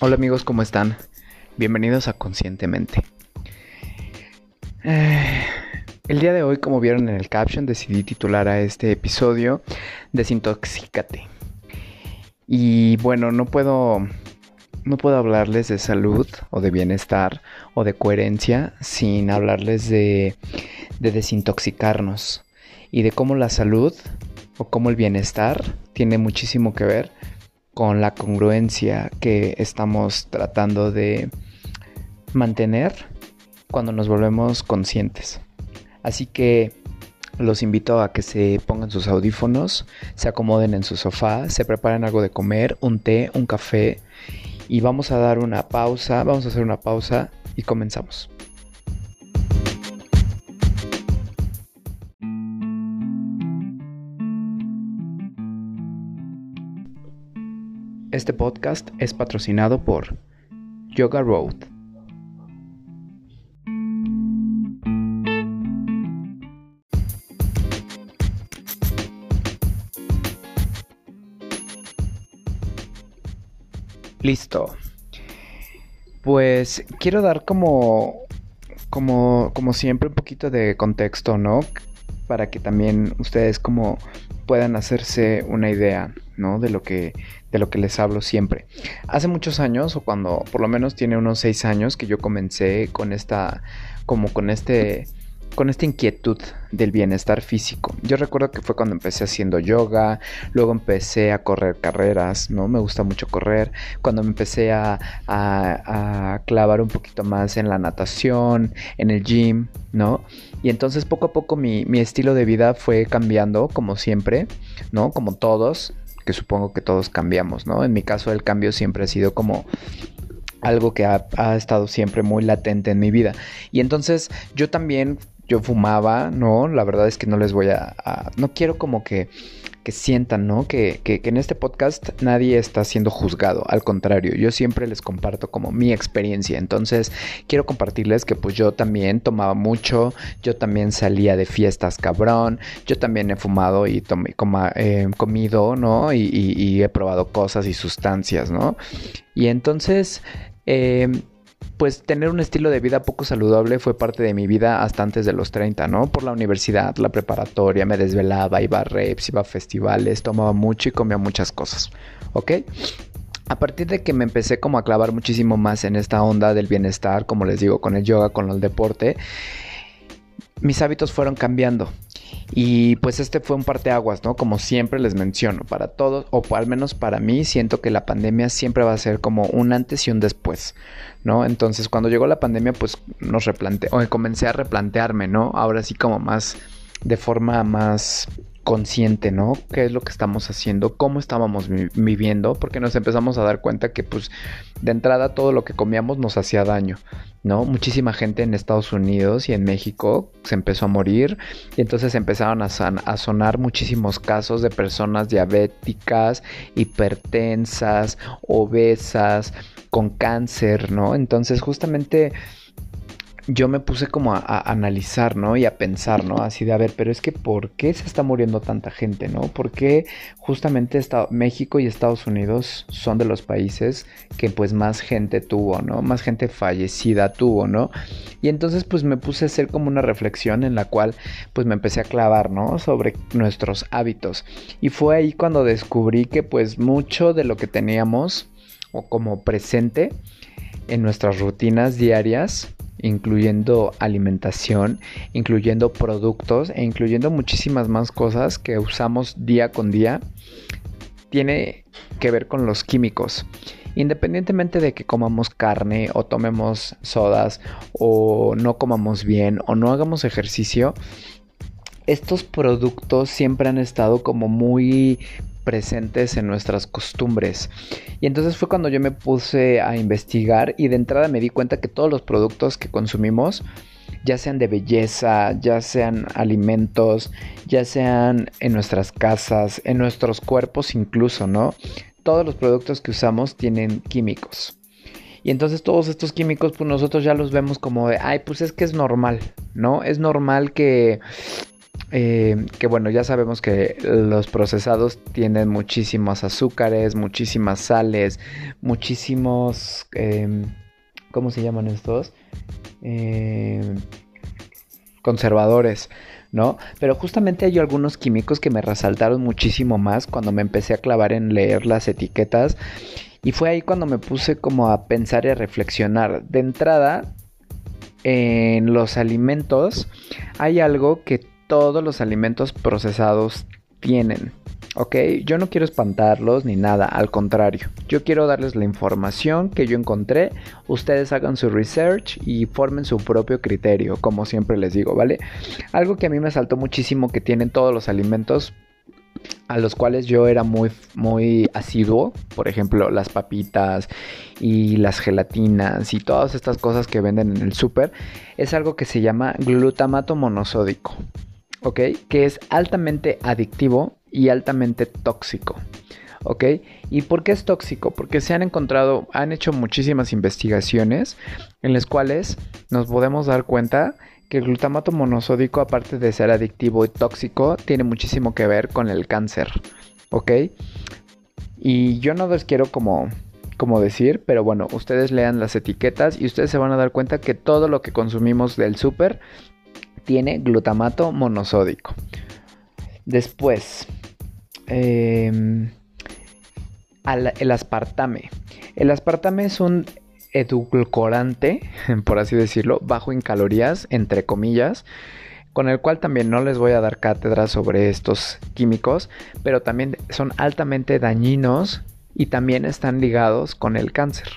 Hola amigos, ¿cómo están? Bienvenidos a Conscientemente. Eh, el día de hoy, como vieron en el caption, decidí titular a este episodio Desintoxícate. Y bueno, no puedo no puedo hablarles de salud o de bienestar o de coherencia sin hablarles de, de desintoxicarnos y de cómo la salud o cómo el bienestar tiene muchísimo que ver con la congruencia que estamos tratando de mantener cuando nos volvemos conscientes. Así que los invito a que se pongan sus audífonos, se acomoden en su sofá, se preparen algo de comer, un té, un café y vamos a dar una pausa, vamos a hacer una pausa y comenzamos. Este podcast es patrocinado por Yoga Road. Listo. Pues quiero dar como, como, como siempre un poquito de contexto, ¿no? Para que también ustedes como puedan hacerse una idea, ¿no? De lo que, de lo que les hablo siempre. Hace muchos años, o cuando por lo menos tiene unos seis años, que yo comencé con esta, como con este con esta inquietud del bienestar físico. Yo recuerdo que fue cuando empecé haciendo yoga, luego empecé a correr carreras, ¿no? Me gusta mucho correr, cuando me empecé a, a, clavar un poquito más en la natación, en el gym, ¿no? Y entonces poco a poco mi, mi estilo de vida fue cambiando, como siempre, ¿no? Como todos, que supongo que todos cambiamos, ¿no? En mi caso el cambio siempre ha sido como algo que ha, ha, estado siempre muy latente en mi vida. Y entonces yo también yo fumaba, ¿no? La verdad es que no les voy a... no quiero como que, sientan, ¿no? Que, que, en este podcast nadie está siendo juzgado, al contrario, yo siempre les comparto como mi experiencia, entonces quiero compartirles que pues yo también tomaba mucho, yo también salía de fiestas cabrón, yo también he fumado y tomé, coma, eh, comido, ¿no? Y, y, y, he probado cosas y sustancias, ¿no? Y entonces... Eh, pues tener un estilo de vida poco saludable fue parte de mi vida hasta antes de los 30, ¿no? Por la universidad, la preparatoria, me desvelaba, iba a reps, iba a festivales, tomaba mucho y comía muchas cosas, ¿ok? A partir de que me empecé como a clavar muchísimo más en esta onda del bienestar, como les digo, con el yoga, con el deporte, mis hábitos fueron cambiando. Y pues este fue un parteaguas, ¿no? Como siempre les menciono, para todos, o al menos para mí, siento que la pandemia siempre va a ser como un antes y un después, ¿no? Entonces, cuando llegó la pandemia, pues nos replanteé, o comencé a replantearme, ¿no? Ahora sí como más, de forma más consciente, ¿no? ¿Qué es lo que estamos haciendo? ¿Cómo estábamos viviendo? Porque nos empezamos a dar cuenta que pues de entrada todo lo que comíamos nos hacía daño, ¿no? Muchísima gente en Estados Unidos y en México se empezó a morir y entonces empezaron a, a sonar muchísimos casos de personas diabéticas, hipertensas, obesas, con cáncer, ¿no? Entonces justamente yo me puse como a, analizar, ¿no? Y a pensar, ¿no? Así de, a ver, pero es que ¿por qué se está muriendo tanta gente, ¿no? ¿Por qué justamente México y Estados Unidos son de los países que pues más gente tuvo, ¿no? Más gente fallecida tuvo, ¿no? Y entonces pues me puse a hacer como una reflexión en la cual pues me empecé a clavar, ¿no? Sobre nuestros hábitos. Y fue ahí cuando descubrí que pues mucho de lo que teníamos o como presente en nuestras rutinas diarias incluyendo alimentación, incluyendo productos e incluyendo muchísimas más cosas que usamos día con día, tiene que ver con los químicos. Independientemente de que comamos carne o tomemos sodas o no comamos bien o no hagamos ejercicio, estos productos siempre han estado como muy presentes en nuestras costumbres. Y entonces fue cuando yo me puse a investigar y de entrada me di cuenta que todos los productos que consumimos, ya sean de belleza, ya sean alimentos, ya sean en nuestras casas, en nuestros cuerpos incluso, ¿no? Todos los productos que usamos tienen químicos. Y entonces todos estos químicos, pues nosotros ya los vemos como de, ay, pues es que es normal, ¿no? Es normal que eh, que bueno, ya sabemos que los procesados tienen muchísimos azúcares, muchísimas sales, muchísimos... Em, ¿Cómo se llaman estos? Em, conservadores, ¿no? Pero justamente hay algunos químicos que me resaltaron muchísimo más cuando me empecé a clavar en leer las etiquetas. Y fue ahí cuando me puse como a pensar y a reflexionar. De entrada, en los alimentos hay algo que todos los alimentos procesados tienen. ¿Ok? Yo no quiero espantarlos ni nada, al contrario. Yo quiero darles la información que yo encontré. Ustedes hagan su research y formen su propio criterio, como siempre les digo, ¿vale? Algo que a mí me saltó muchísimo que tienen todos los alimentos a los cuales yo era muy, muy asiduo, por ejemplo, las papitas y las gelatinas y todas estas cosas que venden en el súper, es algo que se llama glutamato monosódico. ¿Ok? Que es altamente adictivo y altamente tóxico. ¿Ok? ¿Y por qué es tóxico? Porque se han encontrado, han hecho muchísimas investigaciones en las cuales nos podemos dar cuenta que el glutamato monosódico, aparte de ser adictivo y tóxico, tiene muchísimo que ver con el cáncer. ¿Ok? Y yo no les quiero como, como decir, pero bueno, ustedes lean las etiquetas y ustedes se van a dar cuenta que todo lo que consumimos del súper tiene glutamato monosódico. Después, em, el aspartame. El aspartame es un edulcorante, por así decirlo, bajo en calorías, entre comillas, con el cual también no les voy a dar cátedra sobre estos químicos, pero también son altamente dañinos y también están ligados con el cáncer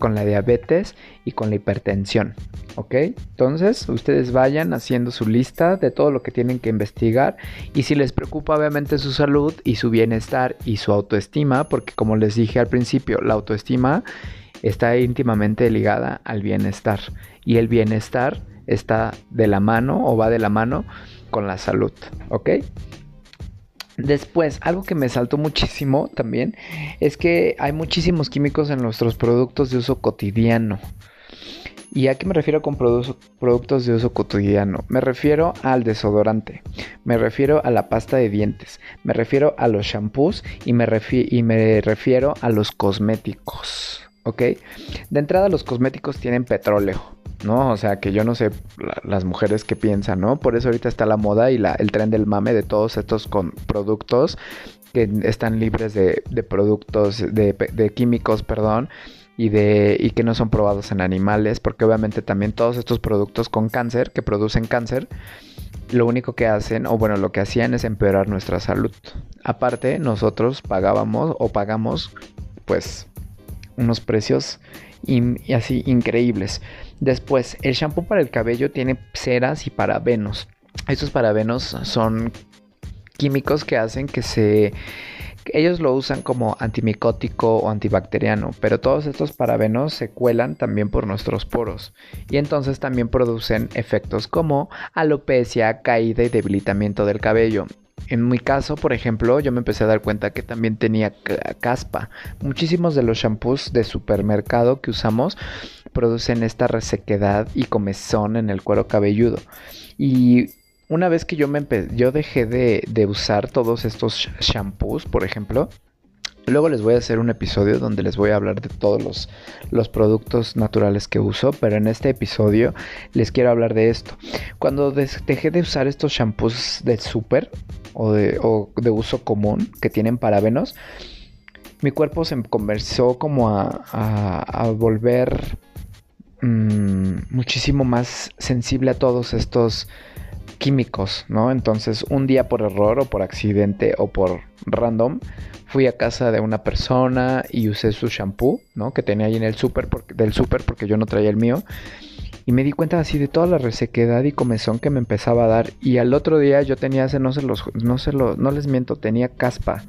con la diabetes y con la hipertensión. ¿Ok? Entonces, ustedes vayan haciendo su lista de todo lo que tienen que investigar y si les preocupa obviamente su salud y su bienestar y su autoestima, porque como les dije al principio, la autoestima está íntimamente ligada al bienestar y el bienestar está de la mano o va de la mano con la salud. ¿Ok? Después, algo que me saltó muchísimo también es que hay muchísimos químicos en nuestros productos de uso cotidiano. ¿Y a qué me refiero con productos de uso cotidiano? Me refiero al desodorante, me refiero a la pasta de dientes, me refiero a los shampoos y me, y me refiero a los cosméticos. ¿Ok? De entrada los cosméticos tienen petróleo. ¿no? O sea, que yo no sé las mujeres que piensan, ¿no? Por eso ahorita está la moda y la, el tren del mame de todos estos con productos que están libres de, productos, de, químicos, perdón, y, de, y que no son probados en animales, porque obviamente también todos estos productos con cáncer, que producen cáncer, lo único que hacen, o bueno, lo que hacían es empeorar nuestra salud. Aparte, nosotros pagábamos o pagamos, pues, unos precios así increíbles. Después, el shampoo para el cabello tiene ceras y parabenos. Estos parabenos son químicos que hacen que se ellos lo usan como antimicótico o antibacteriano, pero todos estos parabenos se cuelan también por nuestros poros y entonces también producen efectos como alopecia, caída y debilitamiento del cabello. En mi caso, por ejemplo, yo me empecé a dar cuenta que también tenía caspa. Muchísimos de los shampoos de supermercado que usamos producen esta resequedad y comezón en el cuero cabelludo. Y una vez que yo me yo dejé de, de usar todos estos shampoos, por ejemplo, Luego les voy a hacer un episodio donde les voy a hablar de todos los, los, productos naturales que uso, pero en este episodio les quiero hablar de esto. Cuando dejé de usar estos shampoos de súper o de, uso común que tienen parabenos, mi cuerpo se conversó como a, a, a volver Mm, muchísimo más sensible a todos estos químicos, ¿no? Entonces, un día por error o por accidente o por random, fui a casa de una persona y usé su shampoo, ¿no? Que tenía ahí en el súper, del súper porque yo no traía el mío. Y me di cuenta así de toda la resequedad y comezón que me empezaba a dar. Y al otro día yo tenía ese, no se los, no se lo, no les miento, tenía caspa.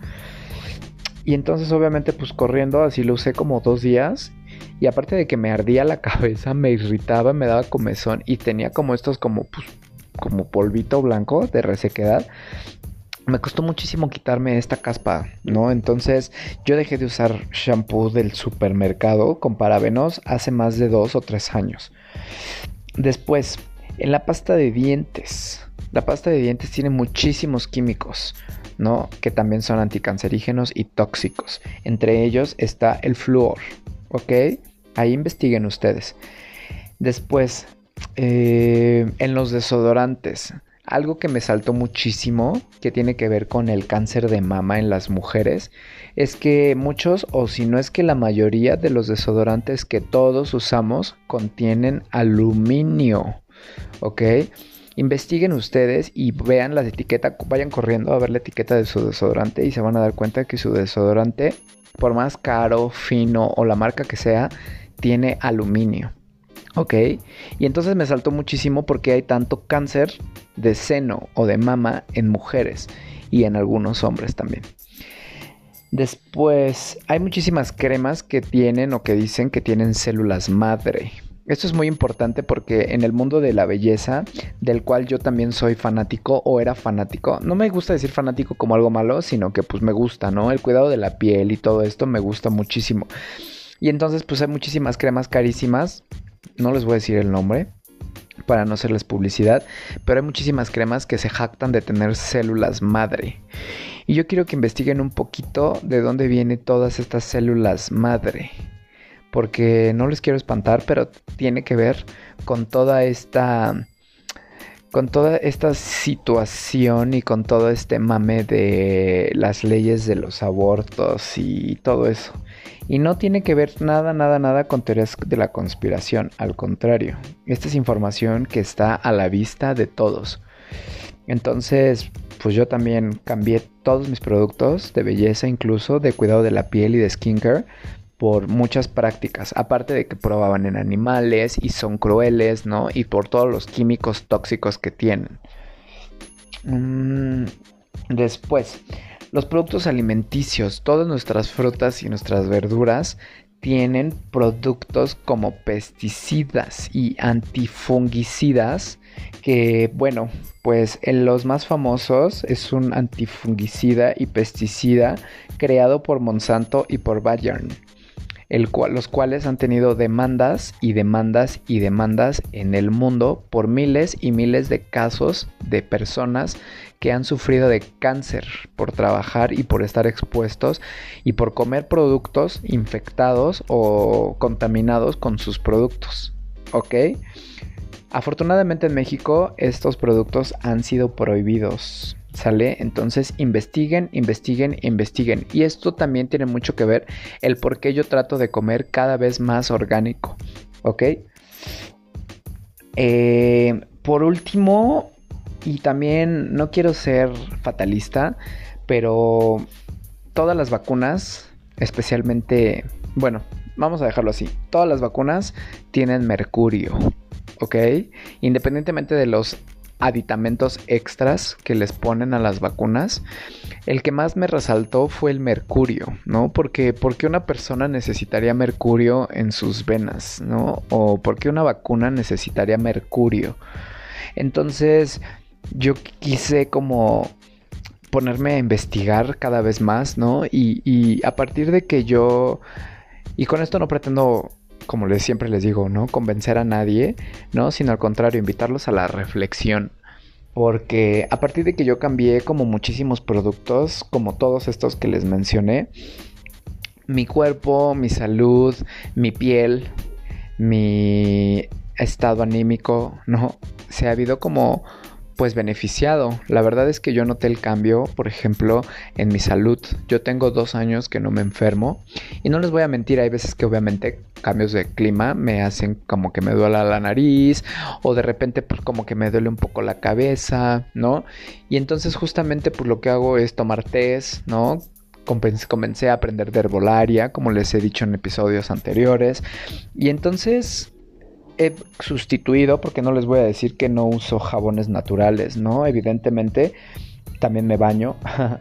Y entonces obviamente pues corriendo así lo usé como dos días y aparte de que me ardía la cabeza, me irritaba, me daba comezón y tenía como estos como, pues, como polvito blanco de resequedad. Me costó muchísimo quitarme esta caspa, ¿no? Entonces yo dejé de usar shampoo del supermercado con parabenos hace más de dos o tres años. Después, en la pasta de dientes, La pasta de dientes tiene muchísimos químicos, ¿no? Que también son anticancerígenos y tóxicos. Entre ellos está el flúor, ¿ok? Ahí investiguen ustedes. Después, eh, en los desodorantes, algo que me saltó muchísimo, que tiene que ver con el cáncer de mama en las mujeres, es que muchos, o si no es que la mayoría de los desodorantes que todos usamos contienen aluminio, ¿ok? Investiguen ustedes y vean la etiqueta, vayan corriendo a ver la etiqueta de su desodorante y se van a dar cuenta que su desodorante, por más caro, fino o la marca que sea, tiene aluminio. ¿Ok? Y entonces me saltó muchísimo porque hay tanto cáncer de seno o de mama en mujeres y en algunos hombres también. Después, hay muchísimas cremas que tienen o que dicen que tienen células madre. Esto es muy importante porque en el mundo de la belleza, del cual yo también soy fanático o era fanático, no me gusta decir fanático como algo malo, sino que pues me gusta, ¿no? El cuidado de la piel y todo esto me gusta muchísimo. Y entonces pues hay muchísimas cremas carísimas, no les voy a decir el nombre, para no hacerles publicidad, pero hay muchísimas cremas que se jactan de tener células madre. Y yo quiero que investiguen un poquito de dónde vienen todas estas células madre. Porque no les quiero espantar, pero tiene que ver con toda esta con toda esta situación y con todo este mame de las leyes de los abortos y todo eso. Y no tiene que ver nada, nada, nada con teorías de la conspiración. Al contrario, esta es información que está a la vista de todos. Entonces, pues yo también cambié todos mis productos de belleza, incluso de cuidado de la piel y de skincare, por muchas prácticas, aparte de que probaban en animales y son crueles, ¿no? Y por todos los químicos tóxicos que tienen. Mm, después, los productos alimenticios, todas nuestras frutas y nuestras verduras tienen productos como pesticidas y antifungicidas que bueno pues en los más famosos es un antifungicida y pesticida creado por Monsanto y por Bayern los cuales han tenido demandas y demandas y demandas en el mundo por miles y miles de casos de personas que han sufrido de cáncer por trabajar y por estar expuestos y por comer productos infectados o contaminados con sus productos. ¿Ok? Afortunadamente en México estos productos han sido prohibidos. ¿Sale? Entonces investiguen, investiguen, investiguen. Y esto también tiene mucho que ver el por qué yo trato de comer cada vez más orgánico. ¿Ok? Eh, por último, y también no quiero ser fatalista, pero todas las vacunas, especialmente, bueno, vamos a dejarlo así, todas las vacunas tienen mercurio. ¿ok? Independientemente de los aditamentos extras que les ponen a las vacunas, el que más me resaltó fue el mercurio, ¿no? Porque ¿por qué una persona necesitaría mercurio en sus venas, ¿no? O por qué una vacuna necesitaría mercurio. Entonces, yo quise como ponerme a investigar cada vez más, ¿no? Y, y a partir de que yo... Y con esto no pretendo como les siempre les digo, no convencer a nadie, ¿no? Sino al contrario, invitarlos a la reflexión. Porque a partir de que yo cambié como muchísimos productos, como todos estos que les mencioné, mi cuerpo, mi salud, mi piel, mi estado anímico, ¿no? Se ha habido como pues beneficiado. La verdad es que yo noté el cambio, por ejemplo, en mi salud. Yo tengo dos años que no me enfermo y no les voy a mentir, hay veces que obviamente cambios de clima me hacen como que me duela la nariz o de repente pues como que me duele un poco la cabeza, ¿no? Y entonces justamente pues lo que hago es tomar test, ¿no? Comencé a aprender de herbolaria, como les he dicho en episodios anteriores. Y entonces he sustituido, porque no les voy a decir que no uso jabones naturales, ¿no? Evidentemente también me baño.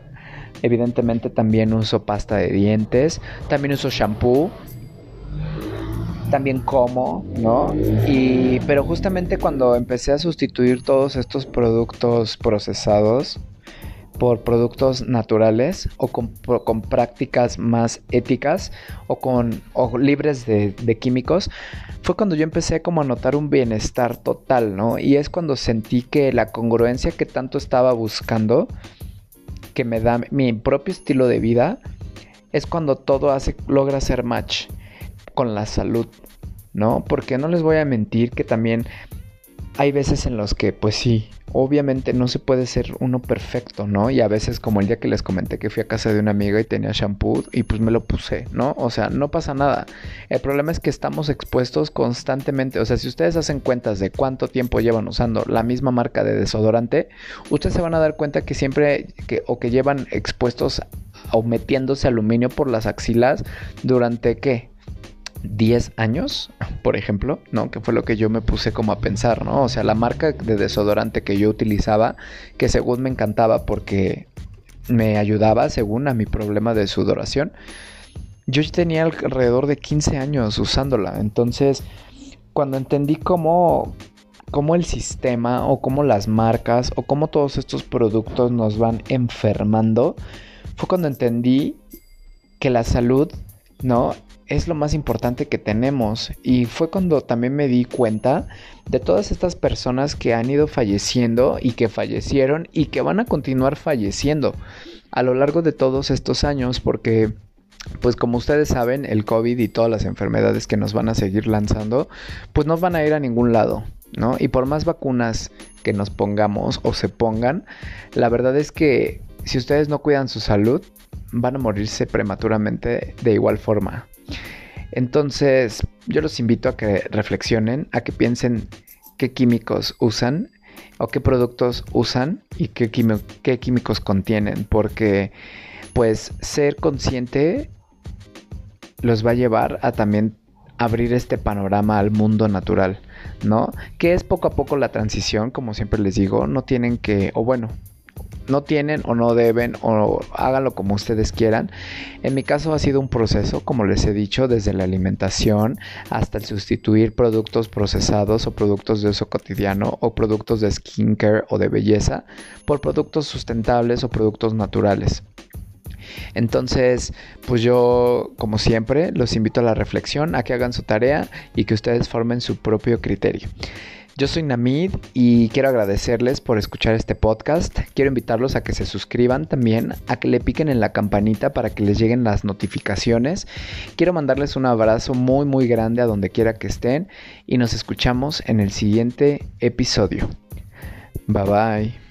Evidentemente también uso pasta de dientes. También uso shampoo. También como, ¿no? Y, pero justamente cuando empecé a sustituir todos estos productos procesados, por productos naturales o con, prácticas más éticas o con libres de, químicos, fue cuando yo empecé como a notar un bienestar total, ¿no? Y es cuando sentí que la congruencia que tanto estaba buscando, que me da mi propio estilo de vida, es cuando todo hace, logra ser match con la salud, ¿no? Porque no les voy a mentir que también hay veces en los que, pues sí, obviamente no se puede ser uno perfecto, ¿no? Y a veces como el día que les comenté que fui a casa de una amiga y tenía shampoo y pues me lo puse, ¿no? O sea, no pasa nada. El problema es que estamos expuestos constantemente, o sea, si ustedes hacen cuentas de cuánto tiempo llevan usando la misma marca de desodorante, ustedes se van a dar cuenta que siempre que o que llevan expuestos o metiéndose aluminio por las axilas durante qué? 10 años, por ejemplo, ¿no? Que fue lo que yo me puse como a pensar, ¿no? O sea, la marca de desodorante que yo utilizaba, que según me encantaba porque me ayudaba, según a mi problema de sudoración, yo tenía alrededor de 15 años usándola. Entonces, cuando entendí cómo, cómo el sistema o cómo las marcas o cómo todos estos productos nos van enfermando, fue cuando entendí que la salud, ¿no? Es lo más importante que tenemos y fue cuando también me di cuenta de todas estas personas que han ido falleciendo y que fallecieron y que van a continuar falleciendo a lo largo de todos estos años porque pues como ustedes saben el COVID y todas las enfermedades que nos van a seguir lanzando pues no van a ir a ningún lado ¿no? Y por más vacunas que nos pongamos o se pongan, la verdad es que si ustedes no cuidan su salud, van a morirse prematuramente de igual forma. Entonces, yo los invito a que reflexionen, a que piensen qué químicos usan o qué productos usan y qué, químicos contienen, porque pues ser consciente los va a llevar a también abrir este panorama al mundo natural, ¿no? Que es poco a poco la transición, como siempre les digo, no tienen que, o bueno, no tienen o no deben o háganlo como ustedes quieran. En mi caso ha sido un proceso, como les he dicho, desde la alimentación hasta el sustituir productos procesados o productos de uso cotidiano o productos de skincare o de belleza por productos sustentables o productos naturales. Entonces, pues yo, como siempre, los invito a la reflexión, a que hagan su tarea y que ustedes formen su propio criterio. Yo soy Namid y quiero agradecerles por escuchar este podcast. Quiero invitarlos a que se suscriban también, a que le piquen en la campanita para que les lleguen las notificaciones. Quiero mandarles un abrazo muy muy grande a donde quiera que estén y nos escuchamos en el siguiente episodio. Bye bye.